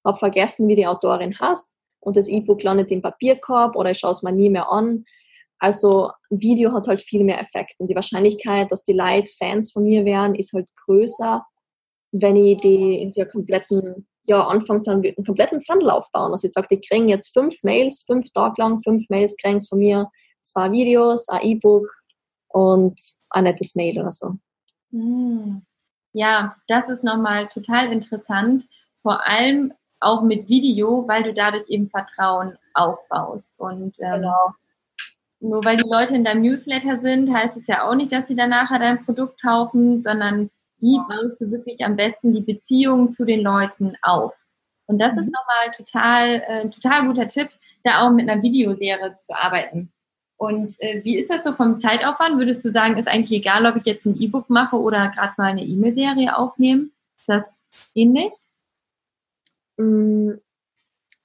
habe vergessen, wie die Autorin heißt und das E-Book landet im Papierkorb oder ich schaue es mir nie mehr an. Also Video hat halt viel mehr Effekt und die Wahrscheinlichkeit, dass die Leute Fans von mir werden, ist halt größer, wenn ich die in der kompletten, ja, anfangs einen, einen kompletten Funnel aufbauen. Also ich sage, die kriegen jetzt fünf Mails, fünf Tage lang, fünf Mails kriegen von mir, zwei Videos, ein E-Book, und ein nettes Mail oder so. Hm. Ja, das ist nochmal total interessant. Vor allem auch mit Video, weil du dadurch eben Vertrauen aufbaust. Und ähm, genau. Nur weil die Leute in deinem Newsletter sind, heißt es ja auch nicht, dass sie danach dein Produkt kaufen, sondern wie baust du wirklich am besten die Beziehung zu den Leuten auf? Und das mhm. ist nochmal total, äh, total guter Tipp, da auch mit einer Videoserie zu arbeiten. Und äh, wie ist das so vom Zeitaufwand? Würdest du sagen, ist eigentlich egal, ob ich jetzt ein E-Book mache oder gerade mal eine E-Mail-Serie aufnehme? Ist das ähnlich? Mm,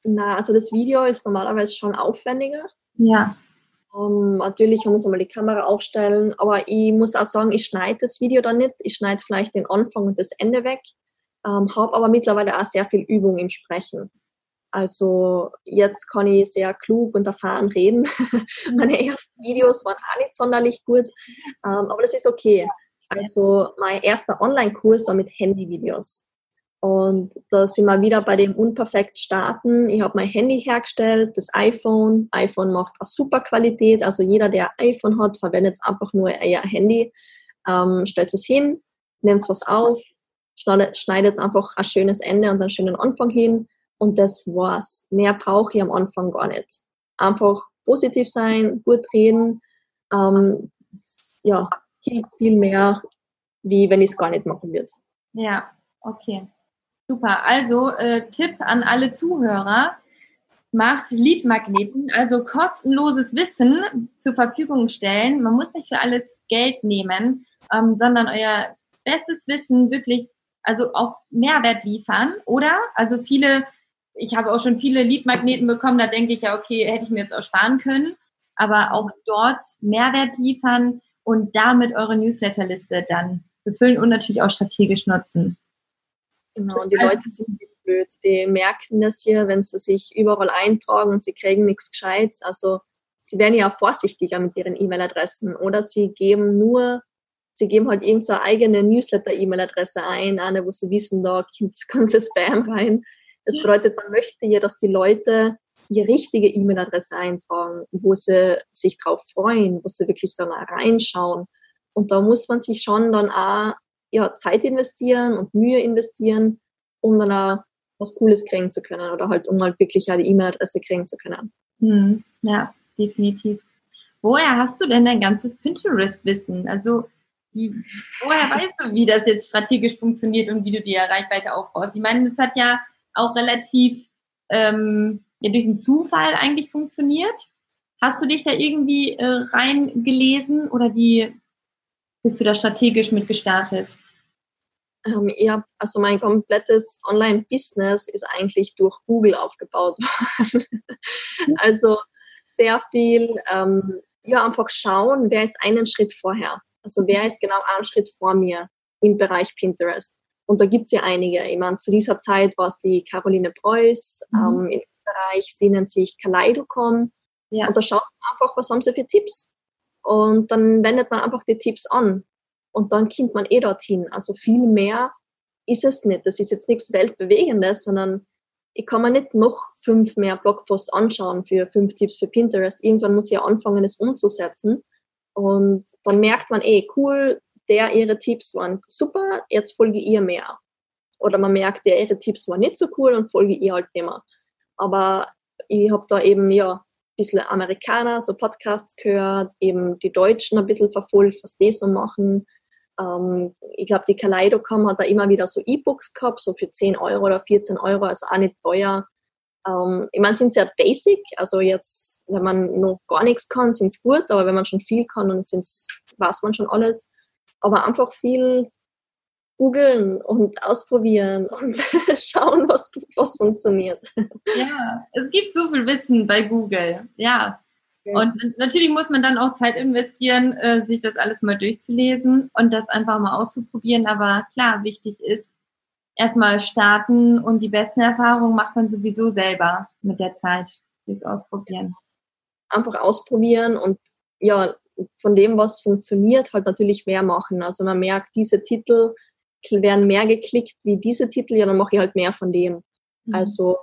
na, also das Video ist normalerweise schon aufwendiger. Ja. Um, natürlich, man muss einmal die Kamera aufstellen, aber ich muss auch sagen, ich schneide das Video dann nicht. Ich schneide vielleicht den Anfang und das Ende weg, ähm, habe aber mittlerweile auch sehr viel Übung im Sprechen. Also jetzt kann ich sehr klug und erfahren reden. *laughs* Meine ersten Videos waren auch nicht sonderlich gut, ähm, aber das ist okay. Also mein erster Online-Kurs war mit Handyvideos. Und da sind wir wieder bei dem unperfekt starten. Ich habe mein Handy hergestellt, das iPhone. iPhone macht eine super Qualität. Also jeder, der ein iPhone hat, verwendet einfach nur euer Handy. Ähm, stellt es hin, nimmt was auf, schneidet einfach ein schönes Ende und einen schönen Anfang hin und das war's. Mehr brauche ich am Anfang gar nicht. Einfach positiv sein, gut reden, ähm, ja, viel, viel mehr, wie wenn ich es gar nicht machen würde. Ja, okay. Super. Also äh, Tipp an alle Zuhörer, macht Leadmagneten, also kostenloses Wissen zur Verfügung stellen. Man muss nicht für alles Geld nehmen, ähm, sondern euer bestes Wissen wirklich, also auch Mehrwert liefern, oder? Also viele ich habe auch schon viele Leadmagneten bekommen, da denke ich ja, okay, hätte ich mir jetzt auch sparen können. Aber auch dort Mehrwert liefern und damit eure Newsletterliste dann befüllen und natürlich auch strategisch nutzen. Genau, und die Leute sind blöd. Die merken das hier, wenn sie sich überall eintragen und sie kriegen nichts Gescheites. Also sie werden ja auch vorsichtiger mit ihren E-Mail-Adressen oder sie geben nur, sie geben halt irgendeine eigene Newsletter-E-Mail-Adresse ein, eine, wo sie wissen, da kommt das ganze *laughs* Spam rein. Das bedeutet, man möchte ja, dass die Leute ihre richtige E-Mail-Adresse eintragen, wo sie sich drauf freuen, wo sie wirklich dann auch reinschauen. Und da muss man sich schon dann auch ja, Zeit investieren und Mühe investieren, um dann auch was Cooles kriegen zu können oder halt, um halt wirklich eine E-Mail-Adresse kriegen zu können. Hm, ja, definitiv. Woher hast du denn dein ganzes Pinterest-Wissen? Also, wie, woher *laughs* weißt du, wie das jetzt strategisch funktioniert und wie du die Reichweite aufbaust? Ich meine, das hat ja auch relativ ähm, ja, durch einen Zufall eigentlich funktioniert. Hast du dich da irgendwie äh, reingelesen oder wie bist du da strategisch mit gestartet? Ähm, ja, also mein komplettes Online-Business ist eigentlich durch Google aufgebaut worden. *laughs* also sehr viel, ähm, ja, einfach schauen, wer ist einen Schritt vorher. Also wer ist genau einen Schritt vor mir im Bereich Pinterest. Und da gibt es ja einige. Ich meine, zu dieser Zeit war es die Caroline Preuß, mhm. ähm, in Österreich, sie nennt sich Kaleidocom. Ja. Und da schaut man einfach, was haben sie für Tipps. Und dann wendet man einfach die Tipps an und dann kommt man eh dorthin. Also viel mehr ist es nicht. Das ist jetzt nichts Weltbewegendes, sondern ich kann mir nicht noch fünf mehr Blogposts anschauen für fünf Tipps für Pinterest. Irgendwann muss ich ja anfangen, es umzusetzen. Und dann merkt man eh, cool, der, ihre Tipps waren super, jetzt folge ihr mehr. Oder man merkt, der, ihre Tipps waren nicht so cool und folge ihr halt immer. Aber ich habe da eben, ja, bisschen Amerikaner, so Podcasts gehört, eben die Deutschen ein bisschen verfolgt, was die so machen. Ähm, ich glaube, die Kaleidocom hat da immer wieder so E-Books gehabt, so für 10 Euro oder 14 Euro, also auch nicht teuer. Ähm, ich meine, sind sehr basic, also jetzt, wenn man noch gar nichts kann, sind es gut, aber wenn man schon viel kann, sind's, weiß man schon alles. Aber einfach viel googeln und ausprobieren und *laughs* schauen, was, was funktioniert. Ja, es gibt so viel Wissen bei Google, ja. Und natürlich muss man dann auch Zeit investieren, äh, sich das alles mal durchzulesen und das einfach mal auszuprobieren. Aber klar, wichtig ist, erstmal starten und die besten Erfahrungen macht man sowieso selber mit der Zeit, das ausprobieren. Einfach ausprobieren und ja, von dem, was funktioniert, halt natürlich mehr machen. Also man merkt, diese Titel werden mehr geklickt wie diese Titel, ja, dann mache ich halt mehr von dem. Mhm. Also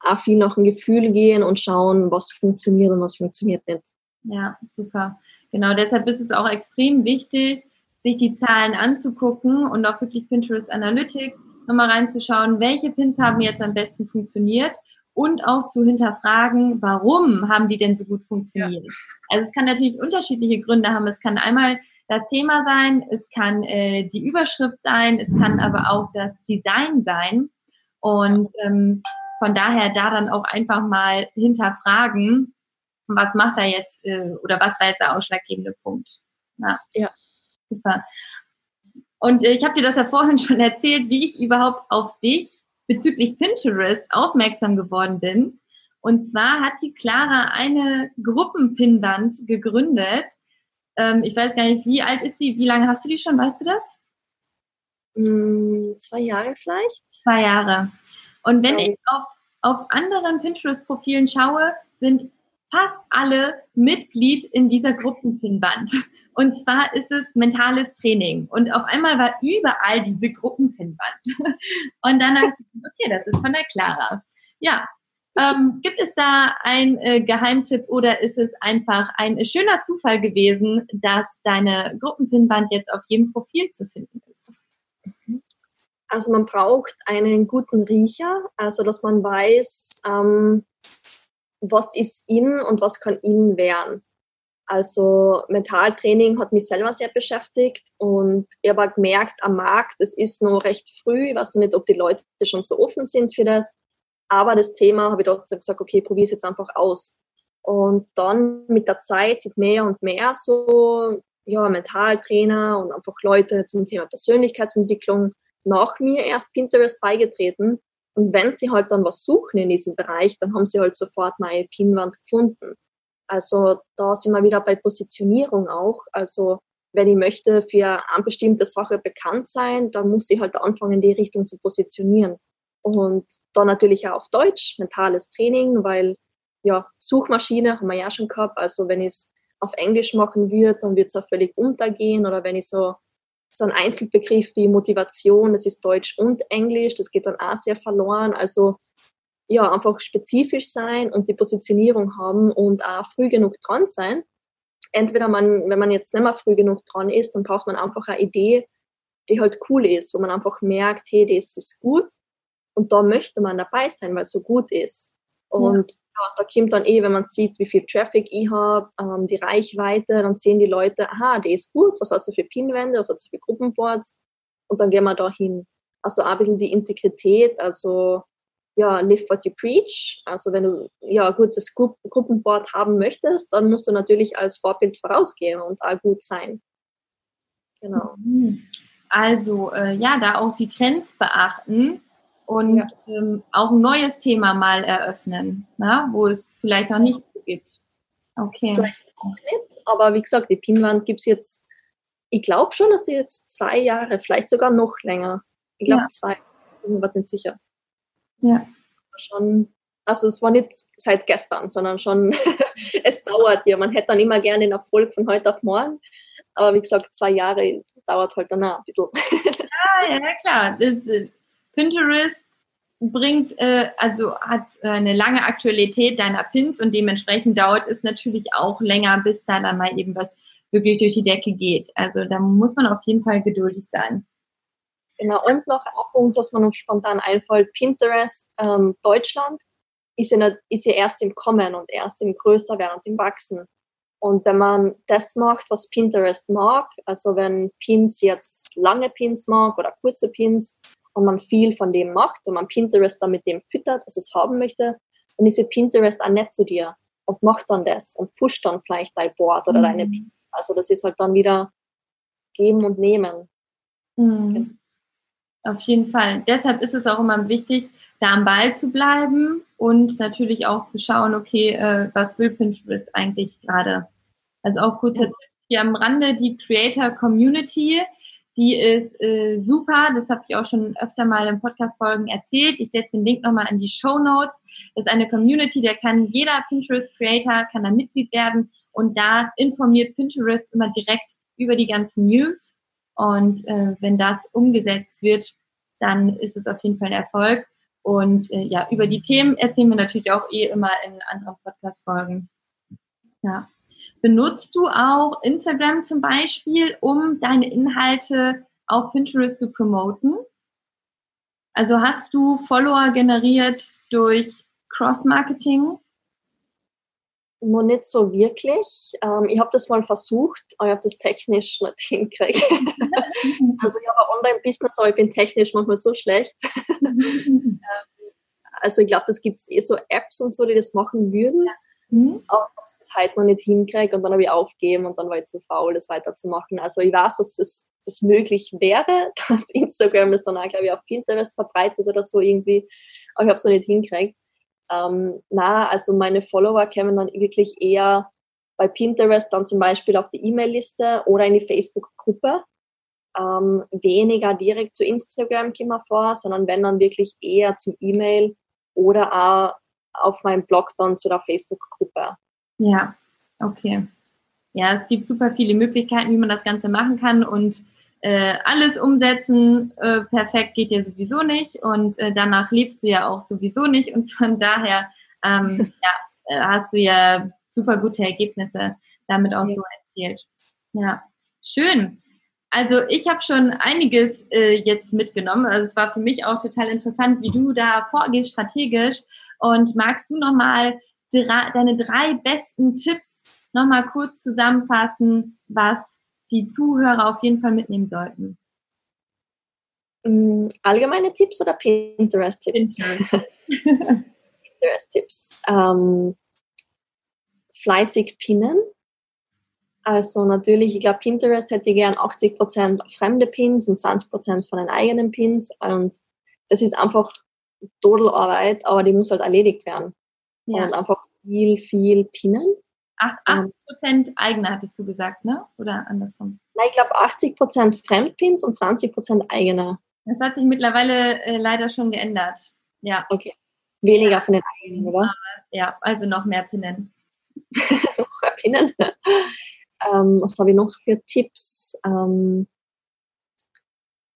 auch viel nach dem Gefühl gehen und schauen, was funktioniert und was funktioniert nicht. Ja, super. Genau, deshalb ist es auch extrem wichtig, sich die Zahlen anzugucken und auch wirklich Pinterest Analytics nochmal reinzuschauen, welche Pins haben jetzt am besten funktioniert und auch zu hinterfragen, warum haben die denn so gut funktioniert. Ja. Also es kann natürlich unterschiedliche Gründe haben. Es kann einmal das Thema sein, es kann äh, die Überschrift sein, es kann aber auch das Design sein. Und ähm, von daher da dann auch einfach mal hinterfragen, was macht er jetzt äh, oder was war jetzt der ausschlaggebende Punkt. Ja, ja. super. Und äh, ich habe dir das ja vorhin *laughs* schon erzählt, wie ich überhaupt auf dich bezüglich Pinterest aufmerksam geworden bin. Und zwar hat die Clara eine Gruppenpinwand gegründet. Ähm, ich weiß gar nicht, wie alt ist sie? Wie lange hast du die schon? Weißt du das? Mm, zwei Jahre vielleicht. Zwei Jahre. Und wenn ich auf, auf anderen Pinterest-Profilen schaue, sind fast alle Mitglied in dieser Gruppenpinwand. Und zwar ist es mentales Training. Und auf einmal war überall diese Gruppenpinwand. *laughs* Und dann habe ich okay, das ist von der Clara. Ja. Ähm, gibt es da einen äh, Geheimtipp oder ist es einfach ein schöner Zufall gewesen, dass deine Gruppenpinwand jetzt auf jedem Profil zu finden ist? Also man braucht einen guten Riecher, also dass man weiß, ähm, was ist in und was kann in werden. Also Mentaltraining hat mich selber sehr beschäftigt und ich habe gemerkt, am Markt, es ist noch recht früh, ich weiß nicht, ob die Leute schon so offen sind für das, aber das Thema habe ich trotzdem gesagt, okay, probiere es jetzt einfach aus. Und dann mit der Zeit sind mehr und mehr so ja, Mentaltrainer und einfach Leute zum Thema Persönlichkeitsentwicklung nach mir erst Pinterest beigetreten. Und wenn sie halt dann was suchen in diesem Bereich, dann haben sie halt sofort meine Pinwand gefunden. Also da sind wir wieder bei Positionierung auch. Also wenn ich möchte für eine bestimmte Sache bekannt sein, dann muss ich halt anfangen, in die Richtung zu positionieren. Und dann natürlich auch auf Deutsch, mentales Training, weil ja, Suchmaschine haben wir ja schon gehabt. Also wenn ich es auf Englisch machen würde, dann wird es auch völlig untergehen. Oder wenn ich so, so einen Einzelbegriff wie Motivation, das ist Deutsch und Englisch, das geht dann auch sehr verloren. Also ja, einfach spezifisch sein und die Positionierung haben und auch früh genug dran sein. Entweder man, wenn man jetzt nicht mehr früh genug dran ist, dann braucht man einfach eine Idee, die halt cool ist, wo man einfach merkt, hey, das ist gut und da möchte man dabei sein, weil es so gut ist. Und ja. Da kommt dann eh, wenn man sieht, wie viel Traffic ich habe, ähm, die Reichweite, dann sehen die Leute, aha, die ist gut, was hat sie für Pinwände, was hat sie für Gruppenboards und dann gehen wir da hin. Also auch ein bisschen die Integrität, also ja, live what you preach. Also wenn du ja gutes Gru Gruppenboard haben möchtest, dann musst du natürlich als Vorbild vorausgehen und auch gut sein. Genau. Mhm. Also äh, ja, da auch die Trends beachten und ja. ähm, auch ein neues Thema mal eröffnen, na, wo es vielleicht noch nichts gibt. Okay. Vielleicht auch nicht, aber wie gesagt, die Pinwand gibt es jetzt, ich glaube schon, dass die jetzt zwei Jahre, vielleicht sogar noch länger. Ich glaube ja. zwei, ich bin mir nicht sicher. Ja. Schon, also es war nicht seit gestern, sondern schon, *laughs* es dauert ja. Man hätte dann immer gerne den Erfolg von heute auf morgen. Aber wie gesagt, zwei Jahre dauert halt dann auch ein bisschen. Ja, ja, klar. Das, Pinterest bringt, äh, also hat äh, eine lange Aktualität deiner Pins und dementsprechend dauert es natürlich auch länger, bis da dann mal eben was wirklich durch die Decke geht. Also da muss man auf jeden Fall geduldig sein. Genau, und noch ein Punkt, was mir noch spontan einfällt, Pinterest ähm, Deutschland ist ja, ist ja erst im Kommen und erst im Größerwerden und im Wachsen. Und wenn man das macht, was Pinterest mag, also wenn Pins jetzt lange Pins mag oder kurze Pins, und man viel von dem macht und man Pinterest dann mit dem füttert, was es haben möchte, dann ist Pinterest auch nett zu dir und macht dann das und pusht dann vielleicht dein Board oder mhm. deine Pins. Also das ist halt dann wieder geben und nehmen. Mhm. Genau. Auf jeden Fall. Deshalb ist es auch immer wichtig, da am Ball zu bleiben und natürlich auch zu schauen, okay, äh, was will Pinterest eigentlich gerade? Also auch kurzer. Tipp hier am Rande, die Creator Community die ist äh, super, das habe ich auch schon öfter mal in Podcast-Folgen erzählt. Ich setze den Link nochmal in die Show Notes. Das ist eine Community, da kann jeder Pinterest-Creator, kann da Mitglied werden und da informiert Pinterest immer direkt über die ganzen News. Und äh, wenn das umgesetzt wird, dann ist es auf jeden Fall ein Erfolg. Und äh, ja, über die Themen erzählen wir natürlich auch eh immer in anderen Podcast-Folgen. Ja. Benutzt du auch Instagram zum Beispiel, um deine Inhalte auf Pinterest zu promoten? Also hast du Follower generiert durch Cross-Marketing? Noch nicht so wirklich. Ähm, ich habe das mal versucht, aber ich habe das technisch *laughs* nicht hingekriegt. *laughs* also ich habe ein Online-Business, aber ich bin technisch manchmal so schlecht. *laughs* Ähm, also ich glaube, das gibt es eh so Apps und so, die das machen würden. Mhm. Aber ich habe es bis noch nicht hinkriege und dann habe ich aufgegeben und dann war ich zu faul, das weiterzumachen. Also ich weiß, dass es das möglich wäre, *laughs* dass Instagram das dann auch, glaube ich, auf Pinterest verbreitet oder so irgendwie, aber ich habe es noch nicht hinkriegt. Ähm, na, also meine Follower kämen dann wirklich eher bei Pinterest dann zum Beispiel auf die E-Mail-Liste oder in die Facebook-Gruppe. Ähm, weniger direkt zu Instagram kommen vor, sondern wenn dann wirklich eher zum E-Mail oder auch auf meinem Blog dann zu der Facebook-Gruppe. Ja, okay. Ja, es gibt super viele Möglichkeiten, wie man das Ganze machen kann und äh, alles umsetzen äh, perfekt geht ja sowieso nicht und äh, danach lebst du ja auch sowieso nicht und von daher ähm, *laughs* ja, äh, hast du ja super gute Ergebnisse damit auch ja. so erzielt. Ja, schön. Also ich habe schon einiges äh, jetzt mitgenommen. Also es war für mich auch total interessant, wie du da vorgehst strategisch und magst du nochmal deine drei besten Tipps nochmal kurz zusammenfassen, was die Zuhörer auf jeden Fall mitnehmen sollten? Mm, allgemeine Tipps oder Pinterest-Tipps? *laughs* Pinterest-Tipps. Ähm, fleißig pinnen. Also natürlich, ich glaube, Pinterest hätte gern 80% fremde Pins und 20% von den eigenen Pins. Und das ist einfach Dodelarbeit, aber die muss halt erledigt werden. Ja. Und einfach viel, viel pinnen. 8, 8 ähm, Prozent eigene hattest du gesagt, ne? Oder andersrum? Nein, ich glaube 80% Fremdpins und 20% eigene. Das hat sich mittlerweile äh, leider schon geändert. Ja. Okay. Weniger ja. von den eigenen, oder? Ja, also noch mehr Pinnen. *laughs* noch mehr Pinnen. ähm, was habe ich noch für Tipps? Ähm,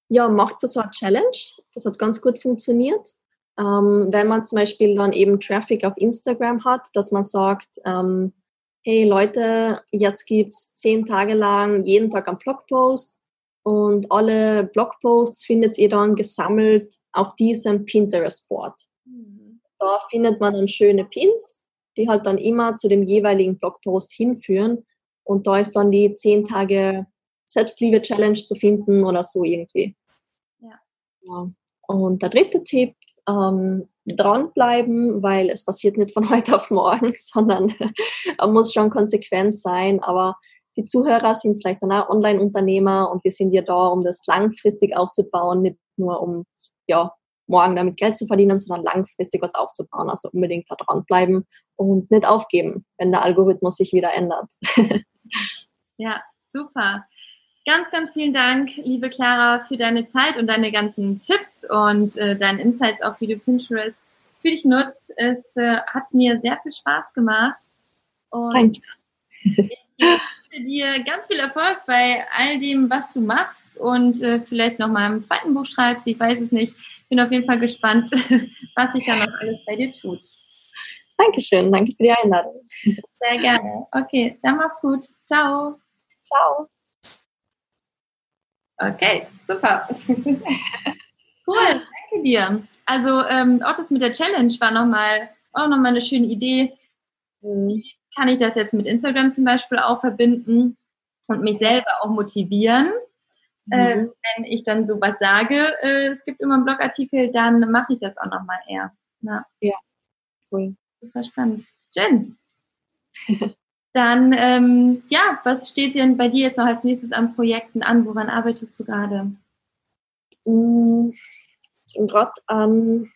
ja, macht so eine Challenge. Das hat ganz gut funktioniert. Ähm, wenn man zum Beispiel dann eben Traffic auf Instagram hat, dass man sagt, ähm, hey Leute, jetzt gibt's zehn Tage lang jeden Tag einen Blogpost und alle Blogposts findet ihr dann gesammelt auf diesem Pinterest-Board. Mhm. Da findet man dann schöne Pins, die halt dann immer zu dem jeweiligen Blogpost hinführen und da ist dann die zehn Tage Selbstliebe-Challenge zu finden oder so irgendwie. Ja. ja. Und der dritte Tipp, ähm, dranbleiben, weil es passiert nicht von *laughs* heute auf morgen, *laughs* sondern man muss schon konsequent sein. Aber die Zuhörer sind vielleicht dann auch Online-Unternehmer und wir sind ja da, um das langfristig aufzubauen, nicht nur um ja, morgen damit Geld zu verdienen, sondern langfristig was aufzubauen. Also unbedingt da dranbleiben und nicht aufgeben, wenn der Algorithmus sich wieder ändert. *laughs* ja, super. Ganz, ganz vielen Dank, liebe Clara, für deine Zeit und deine ganzen Tipps und äh, deine Insights auch, wie du Pinterest für dich nutzt. Es äh, hat mir sehr viel Spaß gemacht. Und Danke. ich wünsche dir ganz viel Erfolg bei all dem, was du machst und äh, vielleicht noch mal im zweiten Buch schreibst. Ich weiß es nicht. Bin auf jeden Fall gespannt, *laughs* was sich da noch alles bei dir tut. Dankeschön. Danke für die Einladung. Sehr gerne. Okay, dann mach's gut. Ciao. Ciao. Okay, super. *laughs* cool, danke dir. Also ähm, auch das mit der Challenge war nochmal auch nochmal eine schöne Idee. Wie kann ich das jetzt mit Instagram zum Beispiel auch verbinden und mich selber auch motivieren? Mhm. Äh, wenn ich dann sowas sage, äh, es gibt immer einen Blogartikel, dann mache ich das auch nochmal eher. Ja. ja, cool. Super spannend. Jen. *laughs* Dann, ähm, ja, was steht denn bei dir jetzt noch als nächstes an Projekten an? Woran arbeitest du gerade? Mm, ich bin gerade an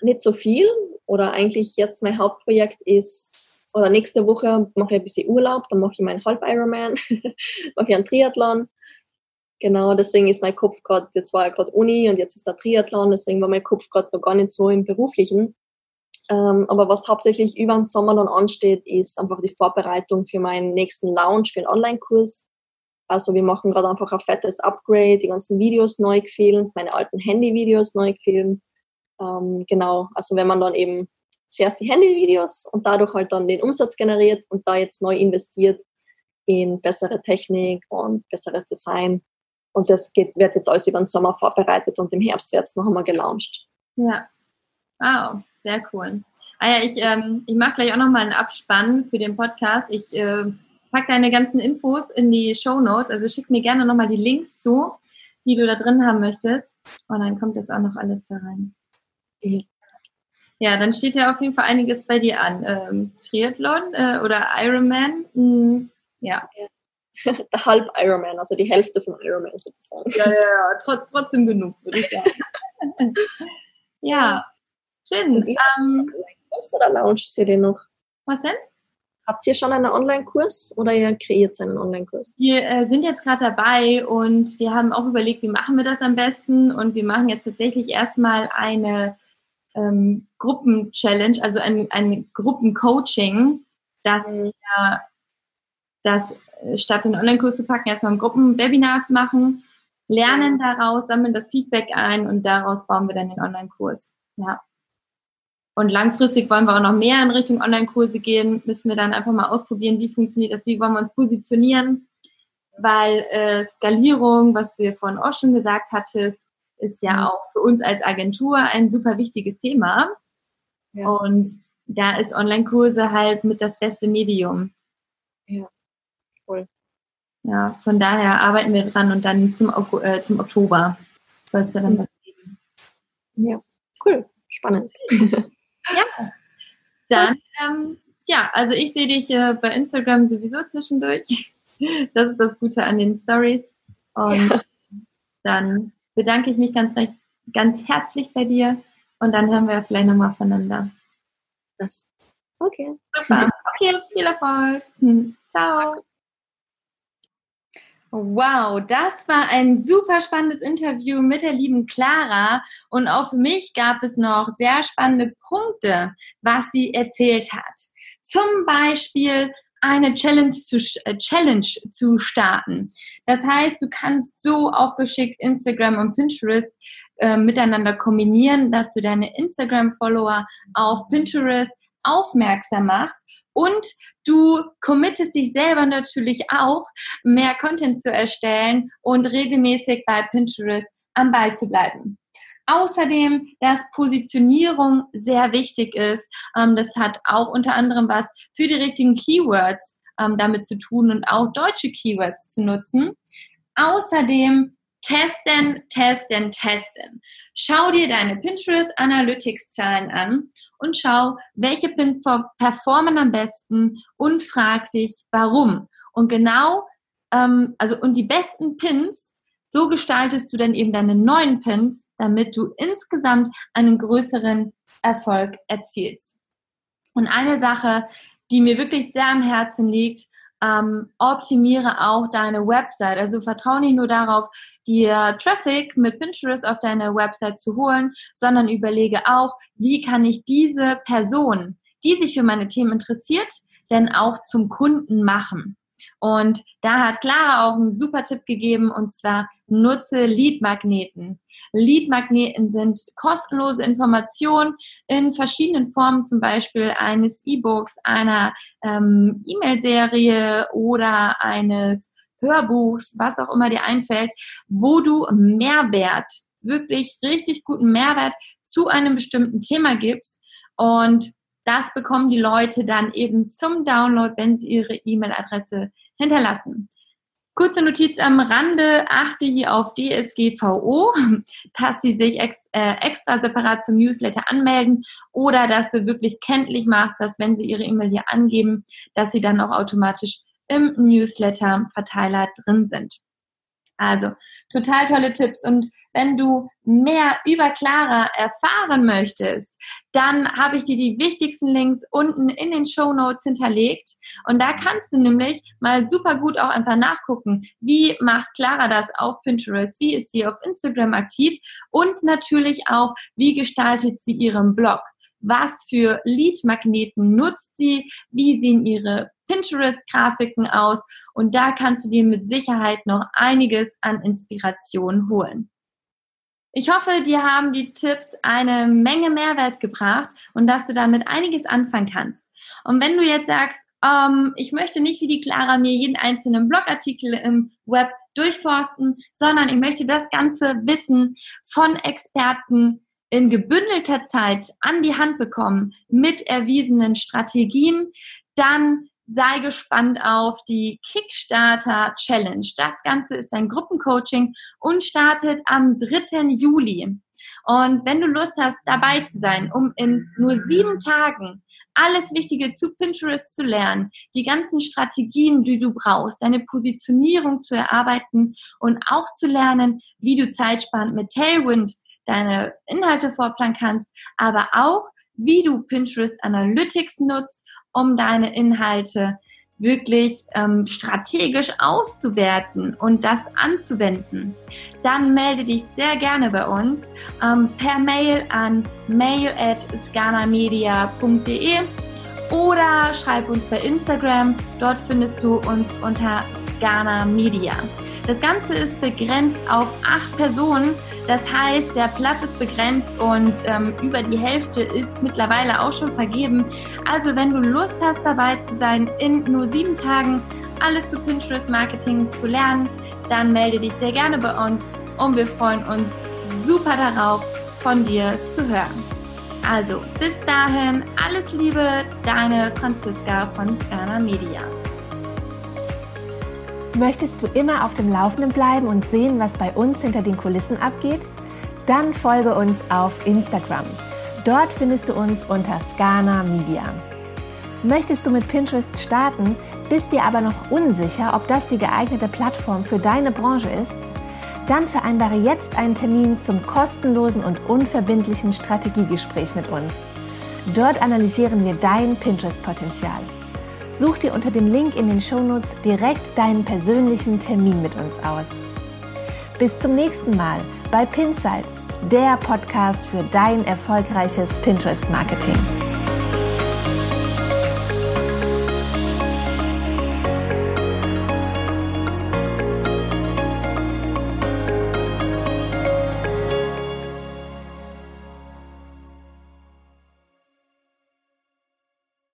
nicht so viel oder eigentlich jetzt mein Hauptprojekt ist, oder nächste Woche mache ich ein bisschen Urlaub, dann mache ich meinen Halb-Ironman, *laughs* mache ich einen Triathlon. Genau, deswegen ist mein Kopf gerade, jetzt war ja gerade Uni und jetzt ist der Triathlon, deswegen war mein Kopf gerade noch gar nicht so im Beruflichen. Ähm, aber was hauptsächlich über den Sommer dann ansteht, ist einfach die Vorbereitung für meinen nächsten Launch für einen Online-Kurs. Also wir machen gerade einfach ein fettes Upgrade, die ganzen Videos neu gefilmt, meine alten Handy-Videos neu gefilmt. Ähm, genau, also wenn man dann eben zuerst die Handy-Videos und dadurch halt dann den Umsatz generiert und da jetzt neu investiert in bessere Technik und besseres Design. Und das geht, wird jetzt alles über den Sommer vorbereitet und im Herbst wird es noch einmal gelauncht. Ja, wow. Sehr cool. Ah ja, ich, ähm, ich mache gleich auch nochmal einen Abspann für den Podcast. Ich äh, packe deine ganzen Infos in die Show Notes. Also schick mir gerne nochmal die Links zu, die du da drin haben möchtest. Und dann kommt das auch noch alles da rein. Ja, dann steht ja auf jeden Fall einiges bei dir an. Ähm, Triathlon äh, oder Ironman. Hm, ja. Der *laughs* Halb Ironman, also die Hälfte von Ironman sozusagen. Ja, ja, ja. Trot trotzdem genug, würde ich sagen. *laughs* ja. Schön. Ähm, Kurs oder launcht ihr den noch? Was denn? Habt ihr schon einen Online-Kurs oder ihr kreiert einen Online-Kurs? Wir äh, sind jetzt gerade dabei und wir haben auch überlegt, wie machen wir das am besten und wir machen jetzt tatsächlich erstmal eine ähm, Gruppen-Challenge, also ein, ein Gruppen-Coaching, dass mhm. wir das äh, statt den Online-Kurs zu packen, erstmal ein Gruppen-Webinar zu machen, lernen mhm. daraus, sammeln das Feedback ein und daraus bauen wir dann den Online-Kurs. Ja. Und langfristig wollen wir auch noch mehr in Richtung Online-Kurse gehen. Müssen wir dann einfach mal ausprobieren, wie funktioniert das, wie wollen wir uns positionieren. Weil äh, Skalierung, was du ja vorhin auch schon gesagt hattest, ist ja mhm. auch für uns als Agentur ein super wichtiges Thema. Ja. Und da ist Online-Kurse halt mit das beste Medium. Ja, cool. Ja, von daher arbeiten wir dran und dann zum, äh, zum Oktober soll es ja dann mhm. was geben. Ja, cool, spannend. *laughs* Ja. Dann, ähm, ja, also ich sehe dich äh, bei Instagram sowieso zwischendurch. *laughs* Das ist das Gute an den Stories. Und ja. dann bedanke ich mich ganz, recht, ganz herzlich bei dir und dann hören wir vielleicht nochmal voneinander. Das. Okay. Super. Okay, viel Erfolg. *laughs* Ciao. Wow, das war ein super spannendes Interview mit der lieben Clara. Und auch für mich gab es noch sehr spannende Punkte, was sie erzählt hat. Zum Beispiel eine Challenge zu, äh, Challenge zu starten. Das heißt, du kannst so auch geschickt Instagram und Pinterest äh, miteinander kombinieren, dass du deine Instagram-Follower auf Pinterest aufmerksam machst und du committest dich selber natürlich auch, mehr Content zu erstellen und regelmäßig bei Pinterest am Ball zu bleiben. Außerdem, dass Positionierung sehr wichtig ist. Ähm, das hat auch unter anderem was für die richtigen Keywords ähm, damit zu tun und auch deutsche Keywords zu nutzen. Außerdem testen, testen, testen. Schau dir deine Pinterest Analytics Zahlen an und schau, welche Pins performen am besten und frag dich, warum. Und genau, ähm, also und die besten Pins, so gestaltest du dann eben deine neuen Pins, damit du insgesamt einen größeren Erfolg erzielst. Und eine Sache, die mir wirklich sehr am Herzen liegt, ähm, optimiere auch deine Website. Also vertraue nicht nur darauf, dir Traffic mit Pinterest auf deine Website zu holen, sondern überlege auch, wie kann ich diese Person, die sich für meine Themen interessiert, denn auch zum Kunden machen. Und da hat Clara auch einen super Tipp gegeben und zwar nutze Leadmagneten. Leadmagneten sind kostenlose Informationen in verschiedenen Formen, zum Beispiel eines E-Books, einer ähm, E-Mail-Serie oder eines Hörbuchs, was auch immer dir einfällt, wo du Mehrwert, wirklich richtig guten Mehrwert zu einem bestimmten Thema gibst und das bekommen die Leute dann eben zum Download, wenn sie ihre E-Mail-Adresse hinterlassen. Kurze Notiz am Rande, achte hier auf DSGVO, *laughs* dass sie sich ex, äh, extra separat zum Newsletter anmelden oder dass du wirklich kenntlich machst, dass wenn sie ihre E-Mail hier angeben, dass sie dann auch automatisch im Newsletter-Verteiler drin sind. Also total tolle Tipps. Und wenn du mehr über Clara erfahren möchtest, dann habe ich dir die wichtigsten Links unten in den Show Notes hinterlegt. Und da kannst du nämlich mal super gut auch einfach nachgucken, wie macht Clara das auf Pinterest, wie ist sie auf Instagram aktiv und natürlich auch, wie gestaltet sie ihren Blog was für Lead-Magneten nutzt sie, wie sehen ihre Pinterest-Grafiken aus und da kannst du dir mit Sicherheit noch einiges an Inspiration holen. Ich hoffe, dir haben die Tipps eine Menge Mehrwert gebracht und dass du damit einiges anfangen kannst. Und wenn du jetzt sagst, ähm, ich möchte nicht wie die Clara mir jeden einzelnen Blogartikel im Web durchforsten, sondern ich möchte das ganze Wissen von Experten in gebündelter Zeit an die Hand bekommen mit erwiesenen Strategien, dann sei gespannt auf die Kickstarter Challenge. Das Ganze ist ein Gruppencoaching und startet am 3. Juli. Und wenn du Lust hast, dabei zu sein, um in nur sieben Tagen alles Wichtige zu Pinterest zu lernen, die ganzen Strategien, die du brauchst, deine Positionierung zu erarbeiten und auch zu lernen, wie du zeitsparend mit Tailwind deine Inhalte vorplanen kannst, aber auch, wie du Pinterest Analytics nutzt, um deine Inhalte wirklich ähm, strategisch auszuwerten und das anzuwenden, dann melde dich sehr gerne bei uns ähm, per Mail an mail at scanamedia.de oder schreib uns bei Instagram. Dort findest du uns unter Scana Media. Das Ganze ist begrenzt auf acht Personen. Das heißt, der Platz ist begrenzt und ähm, über die Hälfte ist mittlerweile auch schon vergeben. Also wenn du Lust hast, dabei zu sein, in nur sieben Tagen alles zu Pinterest Marketing zu lernen, dann melde dich sehr gerne bei uns und wir freuen uns super darauf, von dir zu hören. Also bis dahin, alles Liebe, deine Franziska von Scana Media. Möchtest du immer auf dem Laufenden bleiben und sehen, was bei uns hinter den Kulissen abgeht? Dann folge uns auf Instagram. Dort findest du uns unter Scana Media. Möchtest du mit Pinterest starten, bist dir aber noch unsicher, ob das die geeignete Plattform für deine Branche ist? Dann vereinbare jetzt einen Termin zum kostenlosen und unverbindlichen Strategiegespräch mit uns. Dort analysieren wir dein Pinterest-Potenzial. Such dir unter dem Link in den Shownotes direkt deinen persönlichen Termin mit uns aus. Bis zum nächsten Mal bei Pinsights, der Podcast für dein erfolgreiches Pinterest-Marketing.